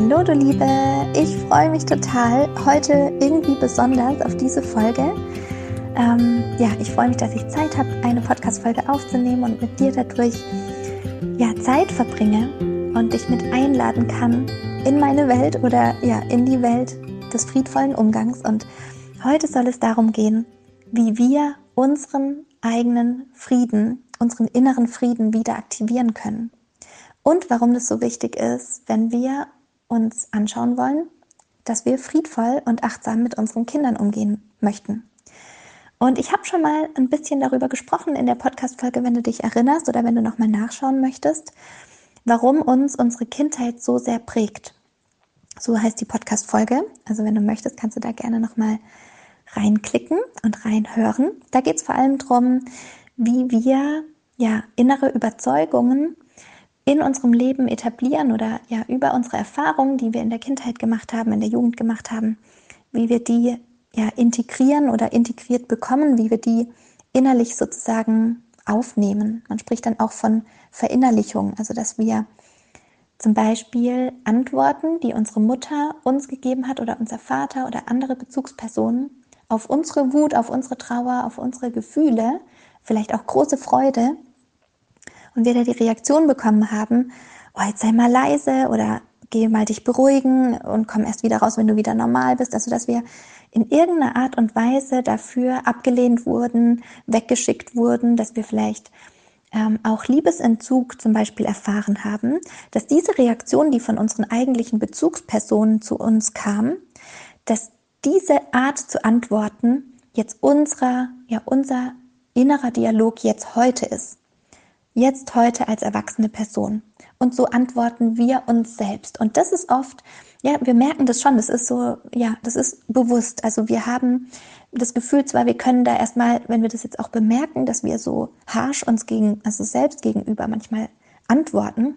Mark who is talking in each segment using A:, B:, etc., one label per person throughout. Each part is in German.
A: Hallo du Liebe, ich freue mich total heute irgendwie besonders auf diese Folge. Ähm, ja, ich freue mich, dass ich Zeit habe, eine Podcast-Folge aufzunehmen und mit dir dadurch ja, Zeit verbringe und dich mit einladen kann in meine Welt oder ja, in die Welt des friedvollen Umgangs. Und heute soll es darum gehen, wie wir unseren eigenen Frieden, unseren inneren Frieden wieder aktivieren können. Und warum das so wichtig ist, wenn wir uns anschauen wollen, dass wir friedvoll und achtsam mit unseren Kindern umgehen möchten. Und ich habe schon mal ein bisschen darüber gesprochen in der Podcast-Folge, wenn du dich erinnerst oder wenn du nochmal nachschauen möchtest, warum uns unsere Kindheit so sehr prägt. So heißt die Podcast-Folge. Also wenn du möchtest, kannst du da gerne nochmal reinklicken und reinhören. Da geht es vor allem darum, wie wir ja innere Überzeugungen in unserem Leben etablieren oder ja über unsere Erfahrungen, die wir in der Kindheit gemacht haben, in der Jugend gemacht haben, wie wir die ja integrieren oder integriert bekommen, wie wir die innerlich sozusagen aufnehmen. Man spricht dann auch von Verinnerlichung, also dass wir zum Beispiel Antworten, die unsere Mutter uns gegeben hat oder unser Vater oder andere Bezugspersonen auf unsere Wut, auf unsere Trauer, auf unsere Gefühle, vielleicht auch große Freude, und wir da die Reaktion bekommen haben, oh, jetzt sei mal leise oder geh mal dich beruhigen und komm erst wieder raus, wenn du wieder normal bist. Also, dass wir in irgendeiner Art und Weise dafür abgelehnt wurden, weggeschickt wurden, dass wir vielleicht ähm, auch Liebesentzug zum Beispiel erfahren haben, dass diese Reaktion, die von unseren eigentlichen Bezugspersonen zu uns kam, dass diese Art zu antworten jetzt unserer, ja, unser innerer Dialog jetzt heute ist jetzt heute als erwachsene Person. Und so antworten wir uns selbst. Und das ist oft, ja, wir merken das schon, das ist so, ja, das ist bewusst. Also wir haben das Gefühl zwar, wir können da erstmal, wenn wir das jetzt auch bemerken, dass wir so harsh uns gegen, also selbst gegenüber manchmal antworten,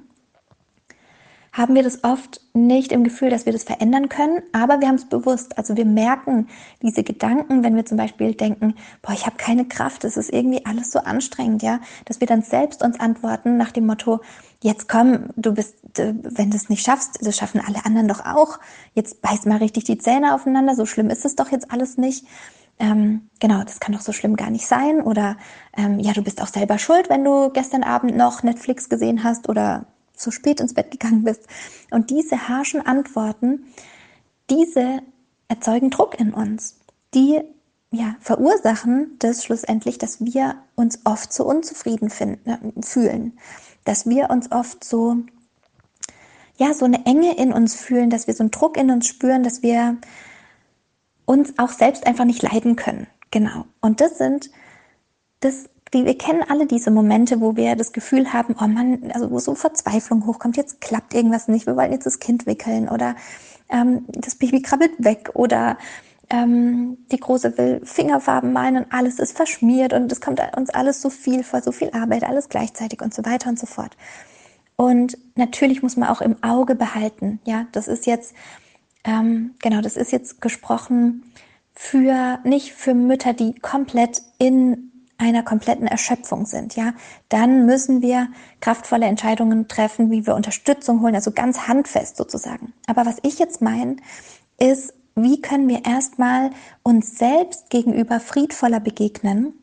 A: haben wir das oft nicht im Gefühl, dass wir das verändern können, aber wir haben es bewusst. Also wir merken diese Gedanken, wenn wir zum Beispiel denken, boah, ich habe keine Kraft, es ist irgendwie alles so anstrengend, ja, dass wir dann selbst uns antworten nach dem Motto, jetzt komm, du bist, wenn du es nicht schaffst, das schaffen alle anderen doch auch. Jetzt beiß mal richtig die Zähne aufeinander, so schlimm ist es doch jetzt alles nicht. Ähm, genau, das kann doch so schlimm gar nicht sein. Oder ähm, ja, du bist auch selber schuld, wenn du gestern Abend noch Netflix gesehen hast oder so spät ins Bett gegangen bist. Und diese harschen Antworten, diese erzeugen Druck in uns. Die ja, verursachen das schlussendlich, dass wir uns oft so unzufrieden finden, äh, fühlen, dass wir uns oft so, ja, so eine Enge in uns fühlen, dass wir so einen Druck in uns spüren, dass wir uns auch selbst einfach nicht leiden können. Genau. Und das sind, das wir, wir kennen alle diese Momente, wo wir das Gefühl haben, oh Mann, also wo so Verzweiflung hochkommt, jetzt klappt irgendwas nicht, wir wollen jetzt das Kind wickeln oder ähm, das Baby krabbelt weg oder ähm, die Große will Fingerfarben malen und alles ist verschmiert und es kommt uns alles so viel vor, so viel Arbeit, alles gleichzeitig und so weiter und so fort. Und natürlich muss man auch im Auge behalten, ja, das ist jetzt, ähm, genau, das ist jetzt gesprochen für, nicht für Mütter, die komplett in einer kompletten Erschöpfung sind, ja, dann müssen wir kraftvolle Entscheidungen treffen, wie wir Unterstützung holen, also ganz handfest sozusagen. Aber was ich jetzt meine, ist, wie können wir erstmal uns selbst gegenüber friedvoller begegnen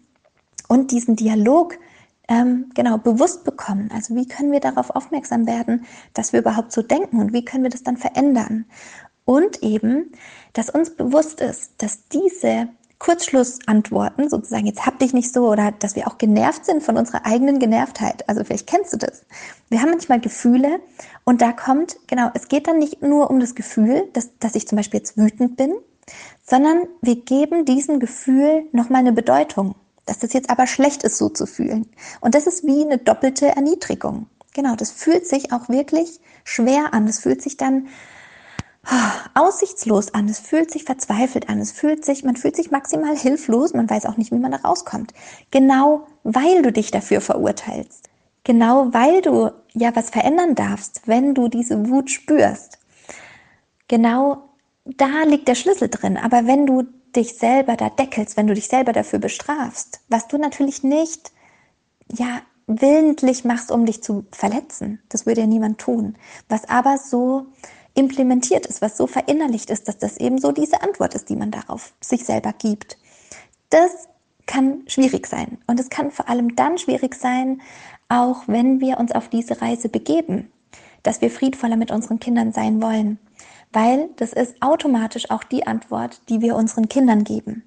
A: und diesen Dialog ähm, genau bewusst bekommen. Also wie können wir darauf aufmerksam werden, dass wir überhaupt so denken und wie können wir das dann verändern? Und eben, dass uns bewusst ist, dass diese Kurzschlussantworten, sozusagen, jetzt hab dich nicht so, oder dass wir auch genervt sind von unserer eigenen Genervtheit. Also vielleicht kennst du das. Wir haben manchmal Gefühle und da kommt, genau, es geht dann nicht nur um das Gefühl, dass, dass ich zum Beispiel jetzt wütend bin, sondern wir geben diesem Gefühl nochmal eine Bedeutung, dass das jetzt aber schlecht ist, so zu fühlen. Und das ist wie eine doppelte Erniedrigung. Genau, das fühlt sich auch wirklich schwer an. Das fühlt sich dann aussichtslos an. Es fühlt sich verzweifelt an. Es fühlt sich, man fühlt sich maximal hilflos. Man weiß auch nicht, wie man da rauskommt. Genau, weil du dich dafür verurteilst. Genau, weil du ja was verändern darfst, wenn du diese Wut spürst. Genau, da liegt der Schlüssel drin. Aber wenn du dich selber da deckelst, wenn du dich selber dafür bestrafst, was du natürlich nicht, ja, willentlich machst, um dich zu verletzen. Das würde ja niemand tun. Was aber so implementiert ist, was so verinnerlicht ist, dass das eben so diese Antwort ist, die man darauf sich selber gibt. Das kann schwierig sein. Und es kann vor allem dann schwierig sein, auch wenn wir uns auf diese Reise begeben, dass wir friedvoller mit unseren Kindern sein wollen. Weil das ist automatisch auch die Antwort, die wir unseren Kindern geben.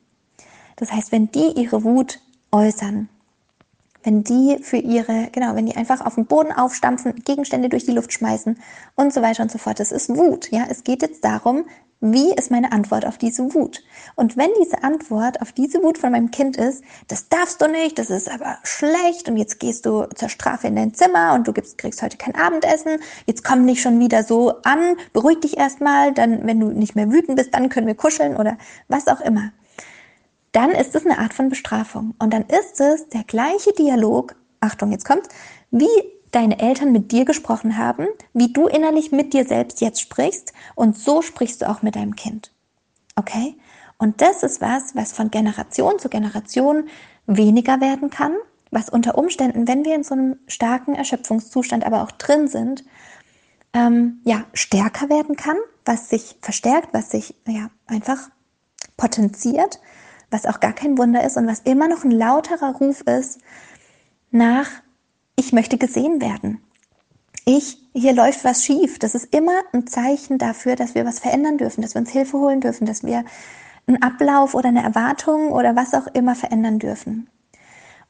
A: Das heißt, wenn die ihre Wut äußern, wenn die für ihre, genau, wenn die einfach auf den Boden aufstampfen, Gegenstände durch die Luft schmeißen und so weiter und so fort. Das ist Wut, ja. Es geht jetzt darum, wie ist meine Antwort auf diese Wut? Und wenn diese Antwort auf diese Wut von meinem Kind ist, das darfst du nicht, das ist aber schlecht und jetzt gehst du zur Strafe in dein Zimmer und du gibst, kriegst heute kein Abendessen, jetzt komm nicht schon wieder so an, beruhig dich erstmal, dann, wenn du nicht mehr wütend bist, dann können wir kuscheln oder was auch immer dann ist es eine Art von Bestrafung. Und dann ist es der gleiche Dialog, Achtung, jetzt kommt's, wie deine Eltern mit dir gesprochen haben, wie du innerlich mit dir selbst jetzt sprichst und so sprichst du auch mit deinem Kind. Okay? Und das ist was, was von Generation zu Generation weniger werden kann, was unter Umständen, wenn wir in so einem starken Erschöpfungszustand aber auch drin sind, ähm, ja, stärker werden kann, was sich verstärkt, was sich ja einfach potenziert was auch gar kein Wunder ist und was immer noch ein lauterer Ruf ist nach, ich möchte gesehen werden. Ich, hier läuft was schief. Das ist immer ein Zeichen dafür, dass wir was verändern dürfen, dass wir uns Hilfe holen dürfen, dass wir einen Ablauf oder eine Erwartung oder was auch immer verändern dürfen.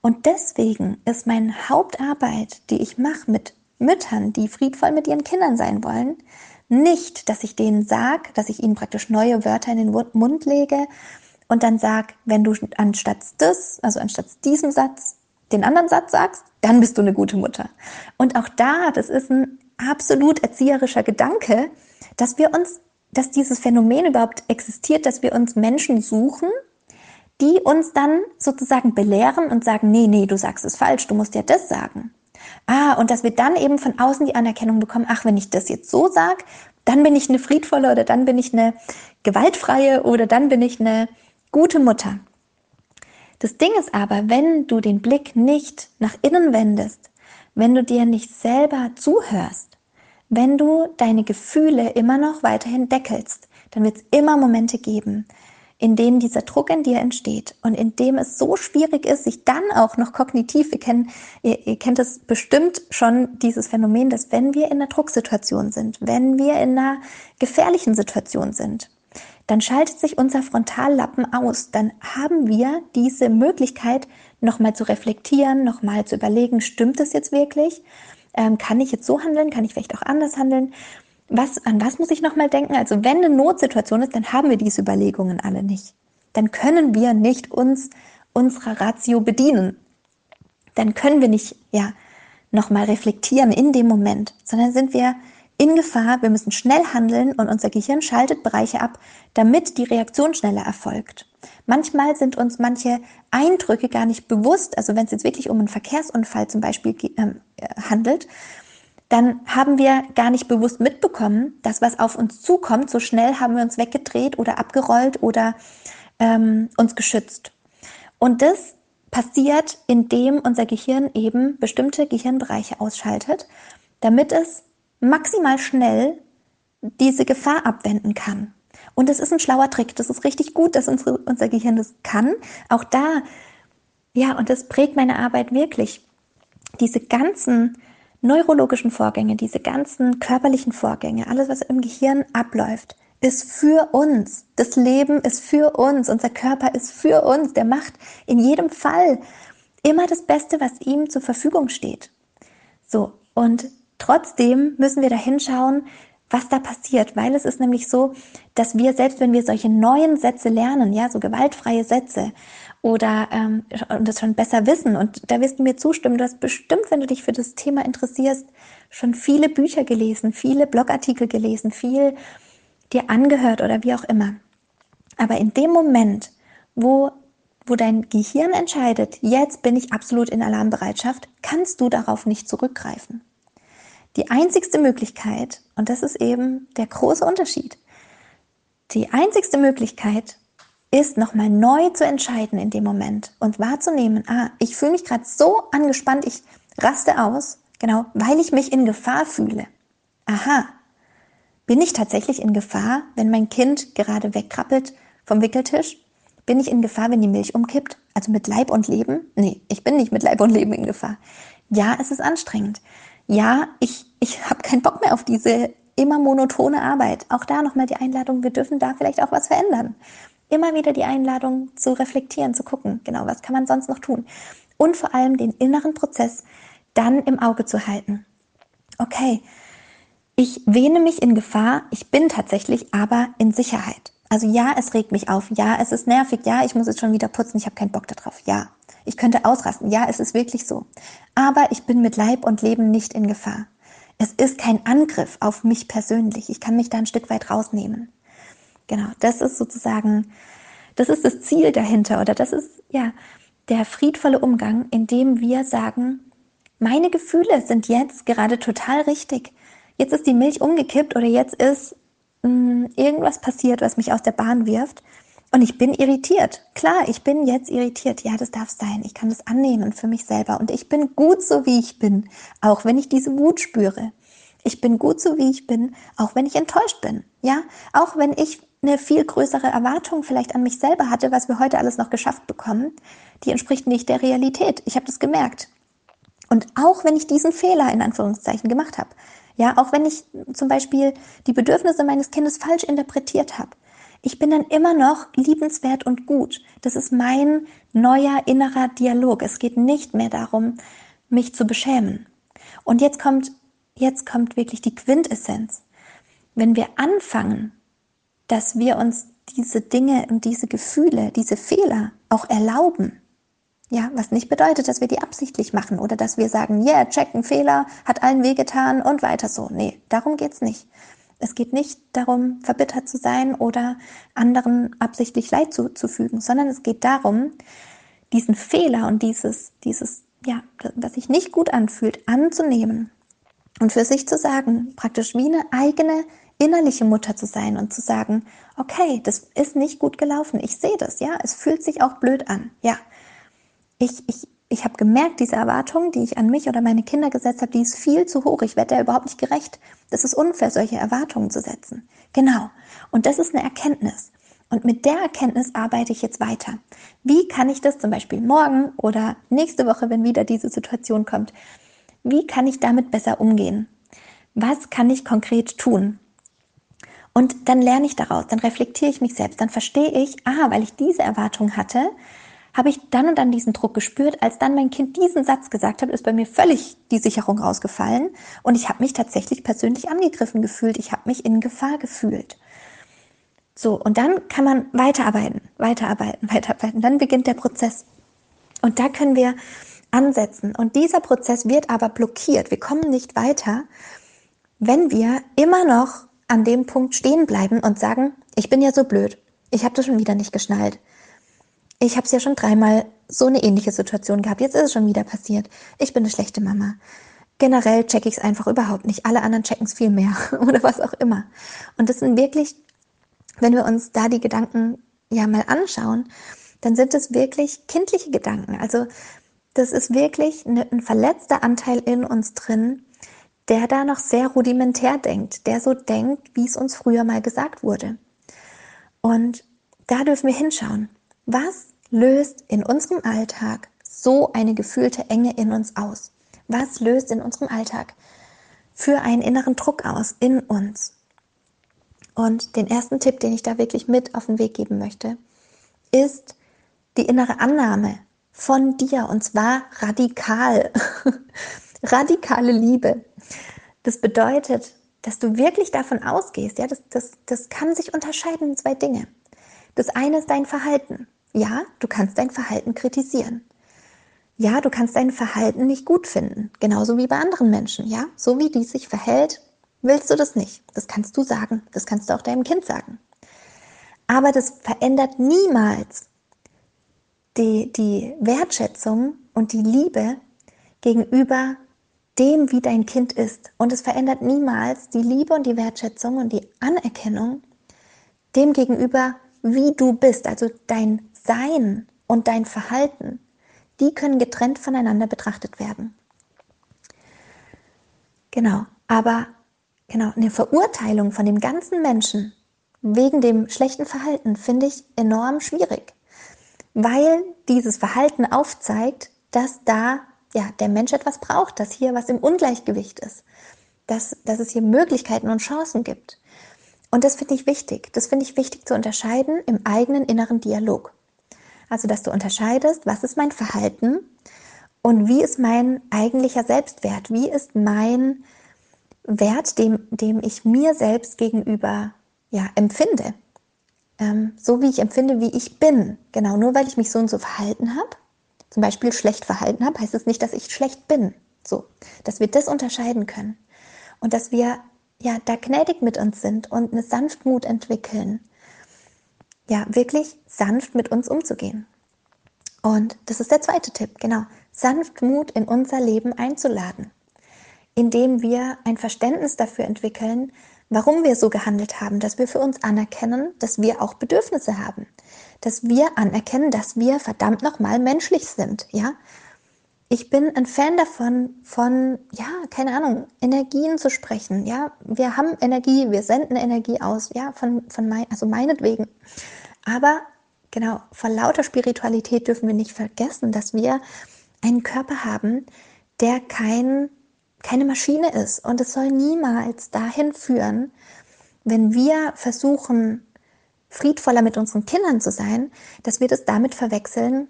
A: Und deswegen ist meine Hauptarbeit, die ich mache mit Müttern, die friedvoll mit ihren Kindern sein wollen, nicht, dass ich denen sage, dass ich ihnen praktisch neue Wörter in den Mund lege und dann sag, wenn du anstatt das, also anstatt diesem Satz, den anderen Satz sagst, dann bist du eine gute Mutter. Und auch da, das ist ein absolut erzieherischer Gedanke, dass wir uns, dass dieses Phänomen überhaupt existiert, dass wir uns Menschen suchen, die uns dann sozusagen belehren und sagen, nee, nee, du sagst es falsch, du musst ja das sagen. Ah, und dass wir dann eben von außen die Anerkennung bekommen, ach, wenn ich das jetzt so sag, dann bin ich eine friedvolle oder dann bin ich eine gewaltfreie oder dann bin ich eine gute Mutter. Das Ding ist aber, wenn du den Blick nicht nach innen wendest, wenn du dir nicht selber zuhörst, wenn du deine Gefühle immer noch weiterhin deckelst, dann wird es immer Momente geben, in denen dieser Druck in dir entsteht und in dem es so schwierig ist, sich dann auch noch kognitiv, wir kennen, ihr, ihr kennt es bestimmt schon, dieses Phänomen, dass wenn wir in einer Drucksituation sind, wenn wir in einer gefährlichen Situation sind, dann schaltet sich unser Frontallappen aus. Dann haben wir diese Möglichkeit, nochmal zu reflektieren, nochmal zu überlegen, stimmt das jetzt wirklich? Ähm, kann ich jetzt so handeln? Kann ich vielleicht auch anders handeln? Was, an was muss ich nochmal denken? Also wenn eine Notsituation ist, dann haben wir diese Überlegungen alle nicht. Dann können wir nicht uns unserer Ratio bedienen. Dann können wir nicht, ja, nochmal reflektieren in dem Moment, sondern sind wir in Gefahr, wir müssen schnell handeln und unser Gehirn schaltet Bereiche ab, damit die Reaktion schneller erfolgt. Manchmal sind uns manche Eindrücke gar nicht bewusst, also wenn es jetzt wirklich um einen Verkehrsunfall zum Beispiel ähm, äh, handelt, dann haben wir gar nicht bewusst mitbekommen, dass was auf uns zukommt, so schnell haben wir uns weggedreht oder abgerollt oder ähm, uns geschützt. Und das passiert, indem unser Gehirn eben bestimmte Gehirnbereiche ausschaltet, damit es maximal schnell diese Gefahr abwenden kann. Und das ist ein schlauer Trick. Das ist richtig gut, dass unsere, unser Gehirn das kann. Auch da, ja, und das prägt meine Arbeit wirklich. Diese ganzen neurologischen Vorgänge, diese ganzen körperlichen Vorgänge, alles, was im Gehirn abläuft, ist für uns. Das Leben ist für uns. Unser Körper ist für uns. Der macht in jedem Fall immer das Beste, was ihm zur Verfügung steht. So. Und Trotzdem müssen wir da hinschauen, was da passiert, weil es ist nämlich so, dass wir selbst wenn wir solche neuen Sätze lernen, ja, so gewaltfreie Sätze oder ähm, und das schon besser wissen. Und da wirst du mir zustimmen. Du hast bestimmt, wenn du dich für das Thema interessierst, schon viele Bücher gelesen, viele Blogartikel gelesen, viel dir angehört oder wie auch immer. Aber in dem Moment, wo, wo dein Gehirn entscheidet, jetzt bin ich absolut in Alarmbereitschaft, kannst du darauf nicht zurückgreifen. Die einzigste Möglichkeit, und das ist eben der große Unterschied, die einzigste Möglichkeit ist nochmal neu zu entscheiden in dem Moment und wahrzunehmen, ah, ich fühle mich gerade so angespannt, ich raste aus, genau, weil ich mich in Gefahr fühle. Aha, bin ich tatsächlich in Gefahr, wenn mein Kind gerade wegkrabbelt vom Wickeltisch? Bin ich in Gefahr, wenn die Milch umkippt? Also mit Leib und Leben? Nee, ich bin nicht mit Leib und Leben in Gefahr. Ja, es ist anstrengend. Ja, ich, ich habe keinen Bock mehr auf diese immer monotone Arbeit. Auch da nochmal die Einladung, wir dürfen da vielleicht auch was verändern. Immer wieder die Einladung zu reflektieren, zu gucken, genau, was kann man sonst noch tun? Und vor allem den inneren Prozess dann im Auge zu halten. Okay, ich wähne mich in Gefahr, ich bin tatsächlich aber in Sicherheit. Also ja, es regt mich auf, ja, es ist nervig, ja, ich muss jetzt schon wieder putzen, ich habe keinen Bock darauf, ja. Ich könnte ausrasten, ja, es ist wirklich so. Aber ich bin mit Leib und Leben nicht in Gefahr. Es ist kein Angriff auf mich persönlich. Ich kann mich da ein Stück weit rausnehmen. Genau, das ist sozusagen, das ist das Ziel dahinter oder das ist ja der friedvolle Umgang, in dem wir sagen, meine Gefühle sind jetzt gerade total richtig jetzt ist die Milch umgekippt oder jetzt ist mh, hm, irgendwas passiert, was mich aus der Bahn wirft. Und ich bin irritiert. Klar, ich bin jetzt irritiert. Ja, das darf sein. Ich kann das annehmen für mich selber. Und ich bin gut so, wie ich bin, auch wenn ich diese Wut spüre. Ich bin gut so, wie ich bin, auch wenn ich enttäuscht bin. Ja, auch wenn ich eine viel größere Erwartung vielleicht an mich selber hatte, was wir heute alles noch geschafft bekommen, die entspricht nicht der Realität. Ich habe das gemerkt. Und auch wenn ich diesen Fehler in Anführungszeichen gemacht habe, ja, auch wenn ich zum Beispiel die Bedürfnisse meines Kindes falsch interpretiert habe. Ich bin dann immer noch liebenswert und gut. Das ist mein neuer innerer Dialog. Es geht nicht mehr darum, mich zu beschämen. Und jetzt kommt, jetzt kommt wirklich die Quintessenz. Wenn wir anfangen, dass wir uns diese Dinge und diese Gefühle, diese Fehler auch erlauben, ja, was nicht bedeutet, dass wir die absichtlich machen oder dass wir sagen, yeah, check, ein Fehler, hat allen wehgetan und weiter so. Nee, darum geht's nicht. Es geht nicht darum, verbittert zu sein oder anderen absichtlich Leid zuzufügen, sondern es geht darum, diesen Fehler und dieses, dieses, ja, was sich nicht gut anfühlt, anzunehmen und für sich zu sagen, praktisch wie eine eigene innerliche Mutter zu sein und zu sagen, okay, das ist nicht gut gelaufen, ich sehe das, ja, es fühlt sich auch blöd an, ja, ich, ich, ich habe gemerkt, diese Erwartung, die ich an mich oder meine Kinder gesetzt habe, die ist viel zu hoch. Ich werde der überhaupt nicht gerecht. Das ist unfair, solche Erwartungen zu setzen. Genau. Und das ist eine Erkenntnis. Und mit der Erkenntnis arbeite ich jetzt weiter. Wie kann ich das zum Beispiel morgen oder nächste Woche, wenn wieder diese Situation kommt, wie kann ich damit besser umgehen? Was kann ich konkret tun? Und dann lerne ich daraus, dann reflektiere ich mich selbst, dann verstehe ich, ah, weil ich diese Erwartung hatte, habe ich dann und dann diesen Druck gespürt. Als dann mein Kind diesen Satz gesagt hat, ist bei mir völlig die Sicherung rausgefallen und ich habe mich tatsächlich persönlich angegriffen gefühlt. Ich habe mich in Gefahr gefühlt. So, und dann kann man weiterarbeiten, weiterarbeiten, weiterarbeiten. Dann beginnt der Prozess. Und da können wir ansetzen. Und dieser Prozess wird aber blockiert. Wir kommen nicht weiter, wenn wir immer noch an dem Punkt stehen bleiben und sagen, ich bin ja so blöd. Ich habe das schon wieder nicht geschnallt ich habe es ja schon dreimal so eine ähnliche Situation gehabt. Jetzt ist es schon wieder passiert. Ich bin eine schlechte Mama. Generell checke ich es einfach überhaupt nicht. Alle anderen checken es viel mehr oder was auch immer. Und das sind wirklich, wenn wir uns da die Gedanken ja mal anschauen, dann sind es wirklich kindliche Gedanken. Also das ist wirklich ein verletzter Anteil in uns drin, der da noch sehr rudimentär denkt, der so denkt, wie es uns früher mal gesagt wurde. Und da dürfen wir hinschauen. Was löst in unserem Alltag so eine gefühlte Enge in uns aus? Was löst in unserem Alltag für einen inneren Druck aus in uns? Und den ersten Tipp, den ich da wirklich mit auf den Weg geben möchte, ist die innere Annahme von dir und zwar radikal. Radikale Liebe. Das bedeutet, dass du wirklich davon ausgehst, ja, das, das, das kann sich unterscheiden in zwei Dinge. Das eine ist dein Verhalten. Ja, du kannst dein Verhalten kritisieren. Ja, du kannst dein Verhalten nicht gut finden, genauso wie bei anderen Menschen, ja? So wie die sich verhält, willst du das nicht. Das kannst du sagen, das kannst du auch deinem Kind sagen. Aber das verändert niemals die, die Wertschätzung und die Liebe gegenüber dem, wie dein Kind ist. Und es verändert niemals die Liebe und die Wertschätzung und die Anerkennung dem gegenüber, wie du bist, also dein Sein und dein Verhalten. Die können getrennt voneinander betrachtet werden. Genau, aber genau, eine Verurteilung von dem ganzen Menschen wegen dem schlechten Verhalten finde ich enorm schwierig, weil dieses Verhalten aufzeigt, dass da ja, der Mensch etwas braucht, dass hier was im Ungleichgewicht ist, dass, dass es hier Möglichkeiten und Chancen gibt. Und das finde ich wichtig. Das finde ich wichtig zu unterscheiden im eigenen inneren Dialog. Also, dass du unterscheidest, was ist mein Verhalten und wie ist mein eigentlicher Selbstwert? Wie ist mein Wert, dem, dem ich mir selbst gegenüber ja, empfinde? Ähm, so wie ich empfinde, wie ich bin. Genau, nur weil ich mich so und so verhalten habe, zum Beispiel schlecht verhalten habe, heißt es nicht, dass ich schlecht bin. So, dass wir das unterscheiden können und dass wir ja da gnädig mit uns sind und eine Sanftmut entwickeln. Ja, wirklich sanft mit uns umzugehen. Und das ist der zweite Tipp, genau. Sanftmut in unser Leben einzuladen, indem wir ein Verständnis dafür entwickeln, warum wir so gehandelt haben, dass wir für uns anerkennen, dass wir auch Bedürfnisse haben, dass wir anerkennen, dass wir verdammt nochmal menschlich sind, ja. Ich bin ein Fan davon, von, ja, keine Ahnung, Energien zu sprechen, ja. Wir haben Energie, wir senden Energie aus, ja, von, von mein, also meinetwegen. Aber genau, vor lauter Spiritualität dürfen wir nicht vergessen, dass wir einen Körper haben, der kein keine Maschine ist. Und es soll niemals dahin führen, wenn wir versuchen, friedvoller mit unseren Kindern zu sein, dass wir das damit verwechseln,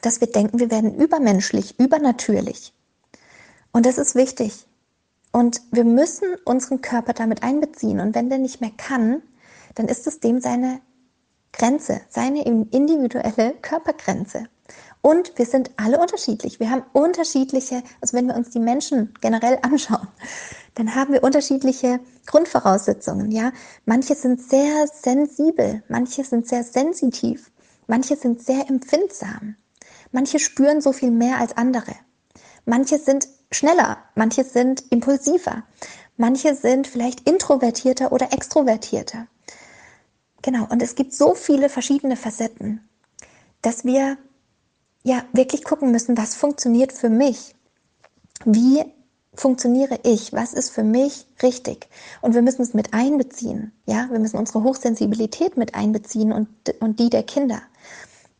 A: dass wir denken, wir werden übermenschlich, übernatürlich. Und das ist wichtig. Und wir müssen unseren Körper damit einbeziehen. Und wenn der nicht mehr kann, dann ist es dem seine Grenze, seine individuelle Körpergrenze. Und wir sind alle unterschiedlich. Wir haben unterschiedliche, also wenn wir uns die Menschen generell anschauen, dann haben wir unterschiedliche Grundvoraussetzungen, ja. Manche sind sehr sensibel, manche sind sehr sensitiv, manche sind sehr empfindsam, manche spüren so viel mehr als andere. Manche sind schneller, manche sind impulsiver, manche sind vielleicht introvertierter oder extrovertierter. Genau, und es gibt so viele verschiedene Facetten, dass wir ja wirklich gucken müssen, was funktioniert für mich. Wie funktioniere ich? Was ist für mich richtig? Und wir müssen es mit einbeziehen. Ja, wir müssen unsere Hochsensibilität mit einbeziehen und, und die der Kinder.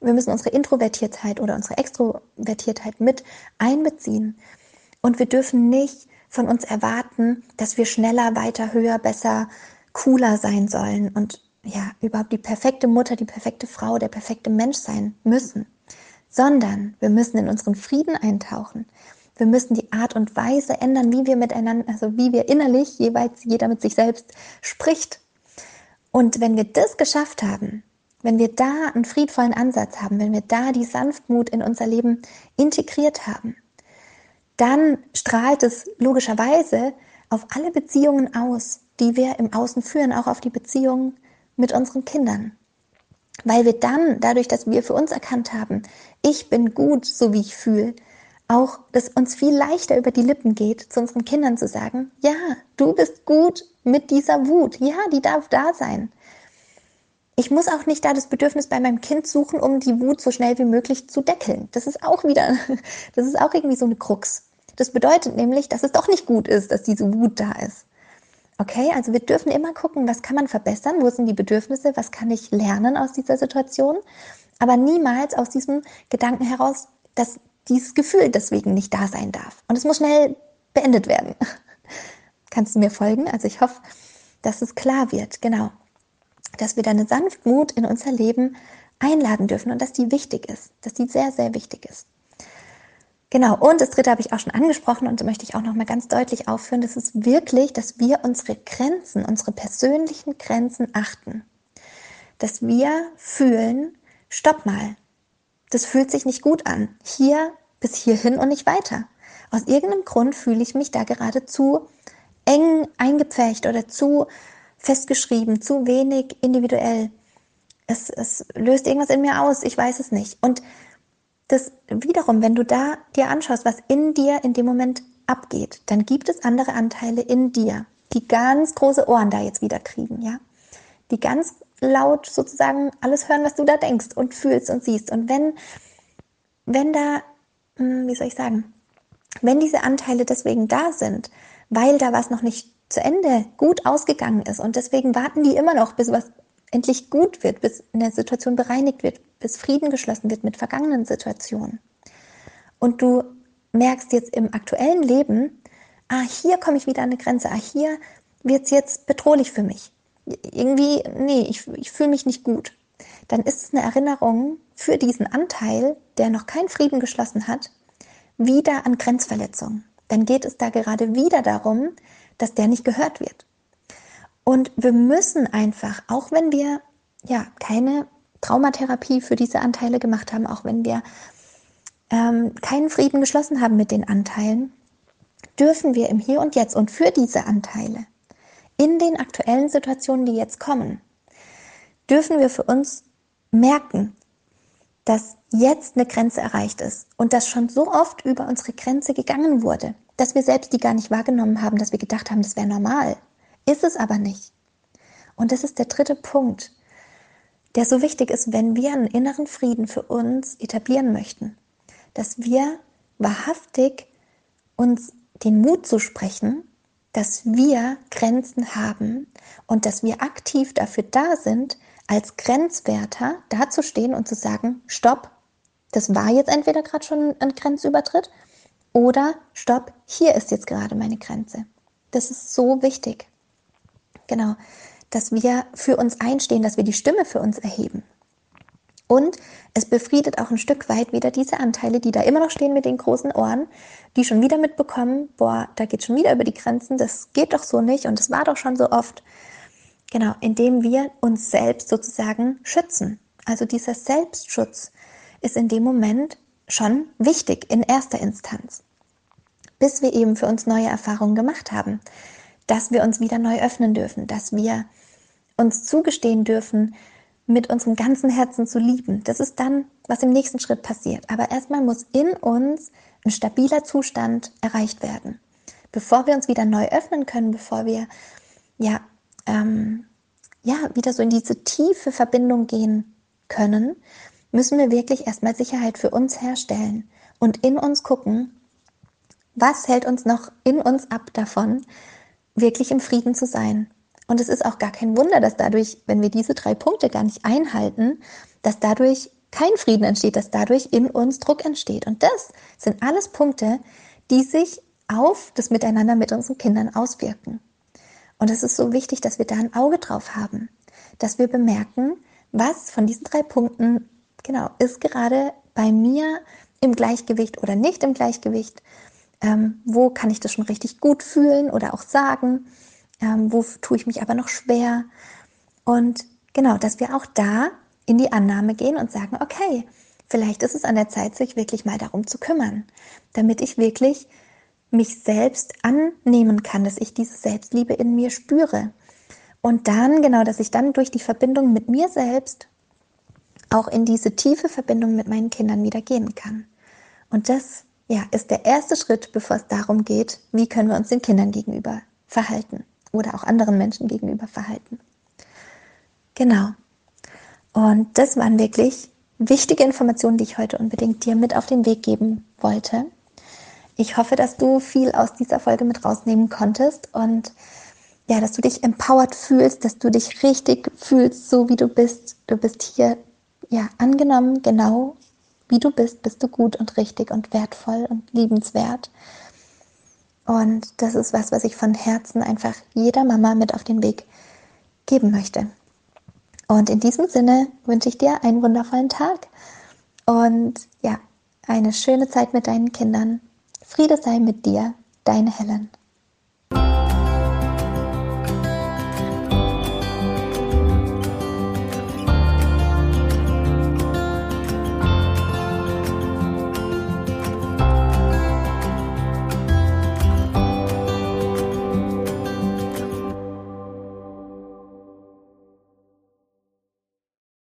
A: Wir müssen unsere Introvertiertheit oder unsere Extrovertiertheit mit einbeziehen. Und wir dürfen nicht von uns erwarten, dass wir schneller, weiter, höher, besser, cooler sein sollen und ja, überhaupt die perfekte Mutter, die perfekte Frau, der perfekte Mensch sein müssen sondern wir müssen in unseren Frieden eintauchen. Wir müssen die Art und Weise ändern, wie wir miteinander, also wie wir innerlich jeweils jeder mit sich selbst spricht. Und wenn wir das geschafft haben, wenn wir da einen friedvollen Ansatz haben, wenn wir da die Sanftmut in unser Leben integriert haben, dann strahlt es logischerweise auf alle Beziehungen aus, die wir im Außen führen, auch auf die Beziehungen mit unseren Kindern. Weil wir dann, dadurch, dass wir für uns erkannt haben, ich bin gut, so wie ich fühle, auch, dass uns viel leichter über die Lippen geht, zu unseren Kindern zu sagen, ja, du bist gut mit dieser Wut, ja, die darf da sein. Ich muss auch nicht da das Bedürfnis bei meinem Kind suchen, um die Wut so schnell wie möglich zu deckeln. Das ist auch wieder, das ist auch irgendwie so eine Krux. Das bedeutet nämlich, dass es doch nicht gut ist, dass diese Wut da ist. Okay, also wir dürfen immer gucken, was kann man verbessern, wo sind die Bedürfnisse, was kann ich lernen aus dieser Situation, aber niemals aus diesem Gedanken heraus, dass dieses Gefühl deswegen nicht da sein darf. Und es muss schnell beendet werden. Kannst du mir folgen? Also ich hoffe, dass es klar wird, genau, dass wir deine Sanftmut in unser Leben einladen dürfen und dass die wichtig ist, dass die sehr, sehr wichtig ist. Genau, und das dritte habe ich auch schon angesprochen und möchte ich auch nochmal ganz deutlich aufführen, das ist wirklich, dass wir unsere Grenzen, unsere persönlichen Grenzen achten. Dass wir fühlen, stopp mal. Das fühlt sich nicht gut an. Hier bis hierhin und nicht weiter. Aus irgendeinem Grund fühle ich mich da gerade zu eng eingepfercht oder zu festgeschrieben, zu wenig individuell. Es, es löst irgendwas in mir aus, ich weiß es nicht. Und das wiederum, wenn du da dir anschaust, was in dir in dem Moment abgeht, dann gibt es andere Anteile in dir, die ganz große Ohren da jetzt wieder kriegen, ja? Die ganz laut sozusagen alles hören, was du da denkst und fühlst und siehst. Und wenn, wenn da, hm, wie soll ich sagen, wenn diese Anteile deswegen da sind, weil da was noch nicht zu Ende gut ausgegangen ist und deswegen warten die immer noch, bis was endlich gut wird, bis eine Situation bereinigt wird, bis Frieden geschlossen wird mit vergangenen Situationen. Und du merkst jetzt im aktuellen Leben, ah, hier komme ich wieder an eine Grenze, ah, hier wird es jetzt bedrohlich für mich. Irgendwie, nee, ich, ich fühle mich nicht gut. Dann ist es eine Erinnerung für diesen Anteil, der noch keinen Frieden geschlossen hat, wieder an Grenzverletzung. Dann geht es da gerade wieder darum, dass der nicht gehört wird. Und wir müssen einfach, auch wenn wir ja keine Traumatherapie für diese Anteile gemacht haben, auch wenn wir ähm, keinen Frieden geschlossen haben mit den Anteilen, dürfen wir im Hier und Jetzt und für diese Anteile in den aktuellen Situationen, die jetzt kommen, dürfen wir für uns merken, dass jetzt eine Grenze erreicht ist und dass schon so oft über unsere Grenze gegangen wurde, dass wir selbst die gar nicht wahrgenommen haben, dass wir gedacht haben, das wäre normal. Ist es aber nicht. Und das ist der dritte Punkt, der so wichtig ist, wenn wir einen inneren Frieden für uns etablieren möchten, dass wir wahrhaftig uns den Mut zu sprechen, dass wir Grenzen haben und dass wir aktiv dafür da sind, als Grenzwerter dazustehen und zu sagen, stopp, das war jetzt entweder gerade schon ein Grenzübertritt oder stopp, hier ist jetzt gerade meine Grenze. Das ist so wichtig. Genau, dass wir für uns einstehen, dass wir die Stimme für uns erheben. Und es befriedet auch ein Stück weit wieder diese Anteile, die da immer noch stehen mit den großen Ohren, die schon wieder mitbekommen, boah, da geht schon wieder über die Grenzen, das geht doch so nicht und das war doch schon so oft. Genau, indem wir uns selbst sozusagen schützen. Also dieser Selbstschutz ist in dem Moment schon wichtig in erster Instanz, bis wir eben für uns neue Erfahrungen gemacht haben, dass wir uns wieder neu öffnen dürfen, dass wir uns zugestehen dürfen, mit unserem ganzen Herzen zu lieben. Das ist dann, was im nächsten Schritt passiert. Aber erstmal muss in uns ein stabiler Zustand erreicht werden, bevor wir uns wieder neu öffnen können, bevor wir ja ähm, ja, wieder so in diese tiefe Verbindung gehen können, müssen wir wirklich erstmal Sicherheit für uns herstellen und in uns gucken, was hält uns noch in uns ab davon, wirklich im Frieden zu sein. Und es ist auch gar kein Wunder, dass dadurch, wenn wir diese drei Punkte gar nicht einhalten, dass dadurch kein Frieden entsteht, dass dadurch in uns Druck entsteht. Und das sind alles Punkte, die sich auf das Miteinander mit unseren Kindern auswirken. Und es ist so wichtig, dass wir da ein Auge drauf haben, dass wir bemerken, was von diesen drei Punkten genau ist gerade bei mir im Gleichgewicht oder nicht im Gleichgewicht. Ähm, wo kann ich das schon richtig gut fühlen oder auch sagen? Ähm, wo tue ich mich aber noch schwer? Und genau, dass wir auch da in die Annahme gehen und sagen, okay, vielleicht ist es an der Zeit, sich wirklich mal darum zu kümmern, damit ich wirklich mich selbst annehmen kann, dass ich diese Selbstliebe in mir spüre. Und dann, genau, dass ich dann durch die Verbindung mit mir selbst auch in diese tiefe Verbindung mit meinen Kindern wieder gehen kann. Und das, ja, ist der erste Schritt, bevor es darum geht, wie können wir uns den Kindern gegenüber verhalten oder auch anderen Menschen gegenüber verhalten. Genau. Und das waren wirklich wichtige Informationen, die ich heute unbedingt dir mit auf den Weg geben wollte. Ich hoffe, dass du viel aus dieser Folge mit rausnehmen konntest und ja, dass du dich empowered fühlst, dass du dich richtig fühlst, so wie du bist. Du bist hier ja angenommen, genau wie du bist, bist du gut und richtig und wertvoll und liebenswert. Und das ist was, was ich von Herzen einfach jeder Mama mit auf den Weg geben möchte. Und in diesem Sinne wünsche ich dir einen wundervollen Tag und ja, eine schöne Zeit mit deinen Kindern. Friede sei mit dir, deine Helen.